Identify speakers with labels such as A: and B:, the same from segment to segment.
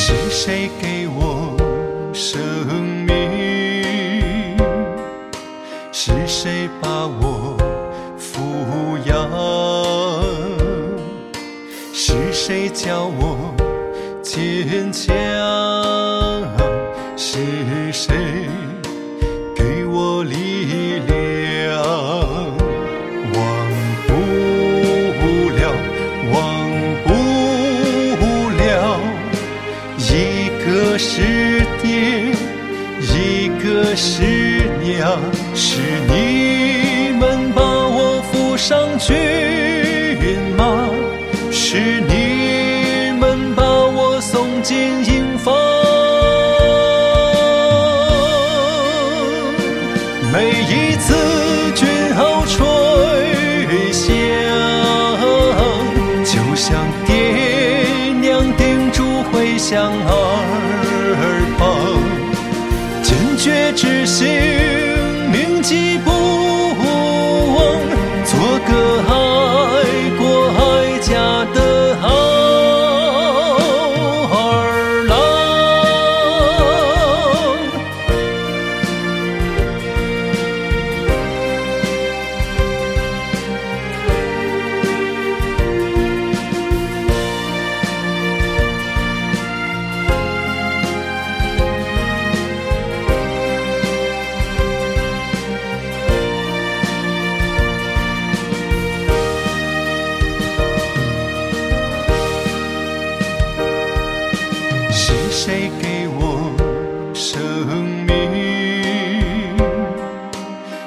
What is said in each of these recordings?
A: 是谁给我生命？是谁把我抚养？是谁教我坚强？是娘，是你们把我扶上骏马，是你们把我送进营房。每一次军号吹响，就像爹娘叮嘱回乡儿坚决谁给我生命？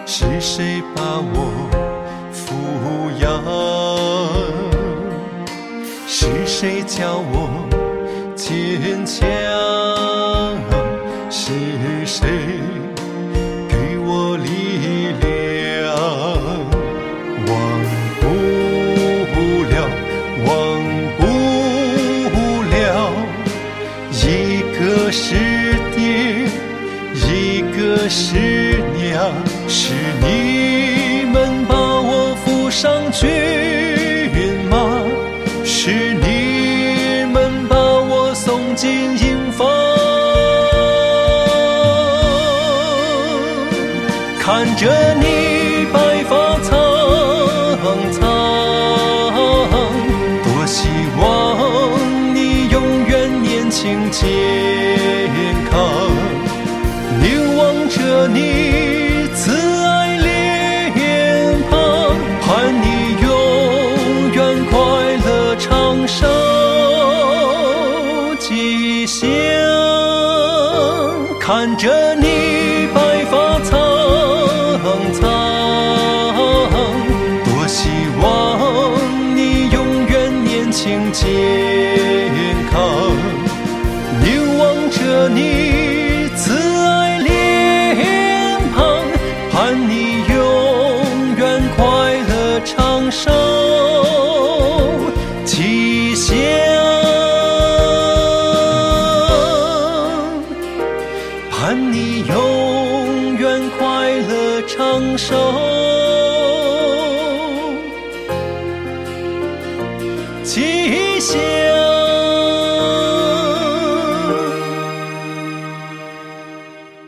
A: 是谁把我抚养？是谁教我坚强？是谁一个是娘，是你们把我扶上骏马，是你们把我送进营房。看着你白发苍苍，多希望你永远年轻健看着你白发苍苍，多希望你永远年轻健康。凝望着你慈爱脸庞，盼你永远快乐长寿盼你永远快乐长寿，吉祥。